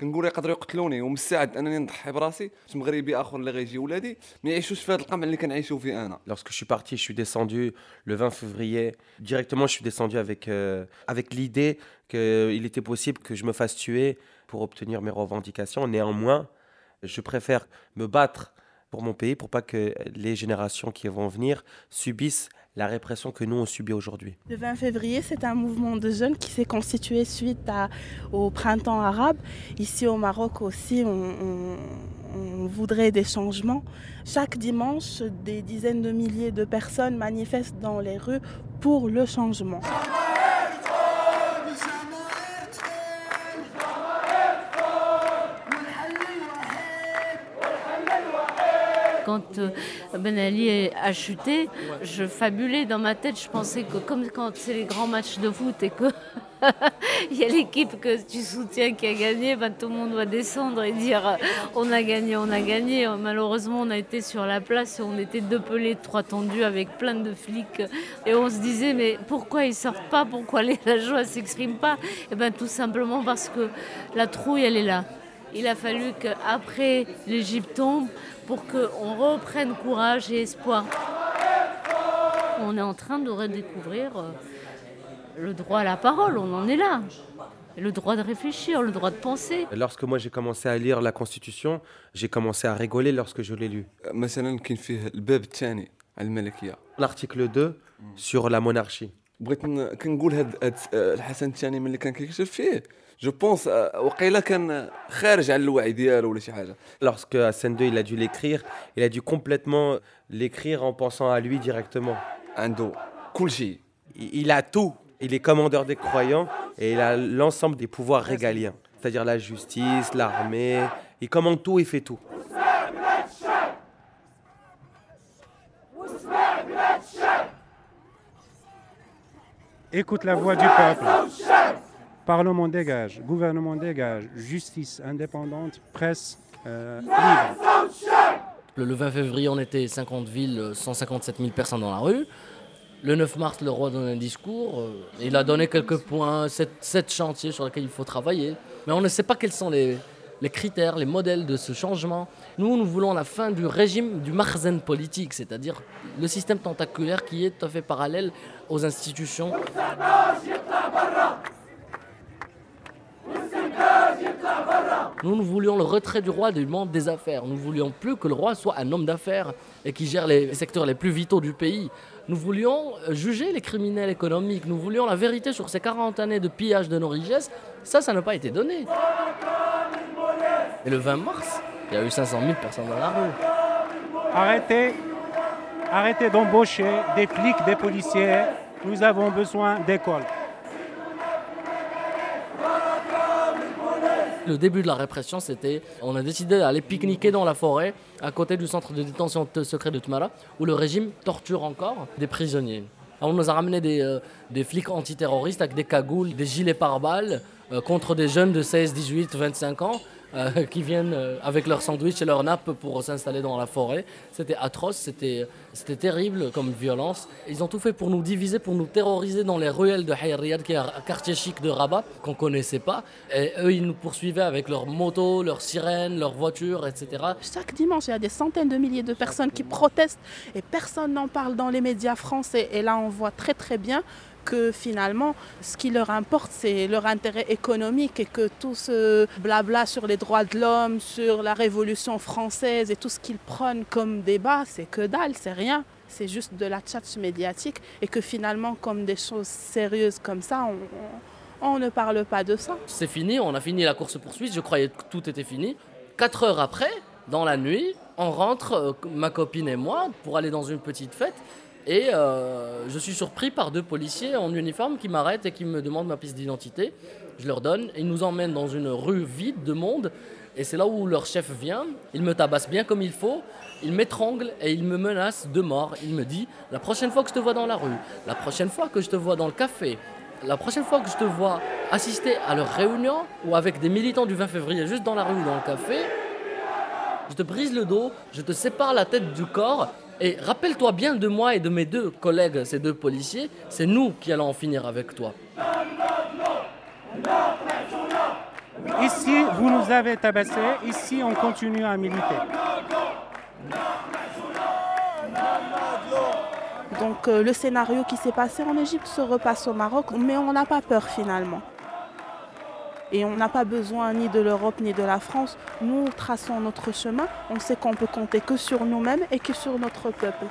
كنقول يقدروا يقتلوني ومستعد انني نضحي براسي باش مغربي اخر اللي غيجي ولادي ما يعيشوش في هذا القمع اللي كنعيشوا فيه انا Lorsque je suis parti, je suis descendu le 20 février. Directement, je suis descendu avec, euh, avec l'idée qu'il était possible que je me fasse tuer pour obtenir mes revendications. Néanmoins, je préfère me battre pour mon pays pour pas que les générations qui vont venir subissent la répression que nous on subit aujourd'hui. Le 20 février, c'est un mouvement de jeunes qui s'est constitué suite au printemps arabe. Ici au Maroc aussi, on voudrait des changements. Chaque dimanche, des dizaines de milliers de personnes manifestent dans les rues pour le changement. Quand euh, Ben Ali a chuté, je fabulais dans ma tête. Je pensais que comme quand c'est les grands matchs de foot et que il y a l'équipe que tu soutiens qui a gagné, ben, tout le monde doit descendre et dire euh, on a gagné, on a gagné. Malheureusement, on a été sur la place et on était deux pelés, trois tendus avec plein de flics. Et on se disait mais pourquoi ils sortent pas? Pourquoi les- la joie s'exprime pas? Et ben tout simplement parce que la trouille, elle est là il a fallu qu'après l'Égypte tombe pour qu'on reprenne courage et espoir. On est en train de redécouvrir euh, le droit à la parole, on en est là. Le droit de réfléchir, le droit de penser. Lorsque moi j'ai commencé à lire la Constitution, j'ai commencé à rigoler lorsque je l'ai lu. L'article 2 sur la monarchie. بغيت ن- كنقول هاد, هاد الحسن الثاني ملي كان كيكتب فيه جو بونس وقيلا كان خارج على الوعي ديالو ولا شي حاجه Lorsque Hassan II il a dû l'écrire, il a dû complètement l'écrire en pensant à lui directement. عنده كل شيء Il il a tout. Il est commandeur des croyants et il a l'ensemble des pouvoirs régaliens, c'est-à-dire la justice, l'armée. Il commande tout et fait tout. Écoute la voix du peuple. Parlement dégage, gouvernement dégage, justice indépendante, presse euh, libre. Le, le 20 février, on était 50 villes, 157 000 personnes dans la rue. Le 9 mars, le roi donne un discours. euh, il a donné quelques points, sept chantiers sur lesquels il faut travailler. Mais on ne sait pas quels sont les, les critères, les modèles de ce changement. Nous, nous voulons la fin du régime du marzen politique, c'est-à-dire le système tentaculaire qui est tout à fait parallèle aux institutions. Nous, nous voulions le retrait du roi du monde des affaires. Nous voulions plus que le roi soit un homme d'affaires et qui gère les secteurs les plus vitaux du pays. Nous voulions euh, juger les criminels économiques. Nous voulions la vérité sur ces 40 années de pillage de nos richesses. Ça, ça n'a pas été donné. Et le 20 mars, il y a eu 500 000 personnes dans la rue. Arrêtez, arrêtez d'embaucher des flics, des policiers. Nous avons besoin d'écoles. Le début de la répression, c'était, on a décidé d'aller pique-niquer dans la forêt, à côté du centre de détention secret de Tmara, où le régime torture encore des prisonniers. Alors, on nous a ramené des, euh, des flics antiterroristes avec des cagoules, des gilets pare-balles, euh, contre des jeunes de 16, 18, 25 ans, euh, qui viennent euh, avec leur sandwich et leur nappe pour s'installer dans la forêt. C'était atroce, c'était c'était terrible comme violence. Ils ont tout fait pour nous diviser, pour nous terroriser dans les ruelles de Hayr Riyad, qui est un quartier chic de Rabat, qu'on connaissait pas. Et eux, ils nous poursuivaient avec leurs motos, leurs sirènes, leurs voitures, etc. Chaque dimanche, il y a des centaines de milliers de personnes qui protestent et personne n'en parle dans les médias français. Et là, on voit très très bien que finalement, ce qui leur importe, c'est leur intérêt économique et que tout ce blabla sur les droits de l'homme, sur la Révolution française et tout ce qu'ils prennent comme débat, c'est que dalle, c'est rien. C'est juste de la tchatch médiatique et que finalement, comme des choses sérieuses comme ça, on, on ne parle pas de ça. C'est fini, on a fini la course-poursuite, je croyais que tout était fini. Quatre heures après, dans la nuit, on rentre, euh, ma copine et moi, pour aller dans une petite fête. Et euh, je suis surpris par deux policiers en uniforme qui m'arrêtent et qui me demandent ma pièce d'identité. Je leur donne, ils nous emmènent dans une rue vide de monde. Et c'est là où leur chef vient, il me tabasse bien comme il faut, il m'étrangle et il me menace de mort. Il me dit, la prochaine fois que je te vois dans la rue, la prochaine fois que je te vois dans le café, la prochaine fois que je te vois assister à leur réunion ou avec des militants du 20 février juste dans la rue ou dans le café, je te brise le dos, je te sépare la tête du corps. Et rappelle-toi bien de moi et de mes deux collègues, ces deux policiers, c'est nous qui allons en finir avec toi. Ici, vous nous avez tabassés. Ici, on continue à militer. Donc euh, le scénario qui s'est passé en Égypte se repasse au Maroc, mais on n'a pas peur finalement. Et on n'a pas besoin ni de l'Europe ni de la France. Nous traçons notre chemin. On sait qu'on peut compter que sur nous-mêmes et que sur notre peuple.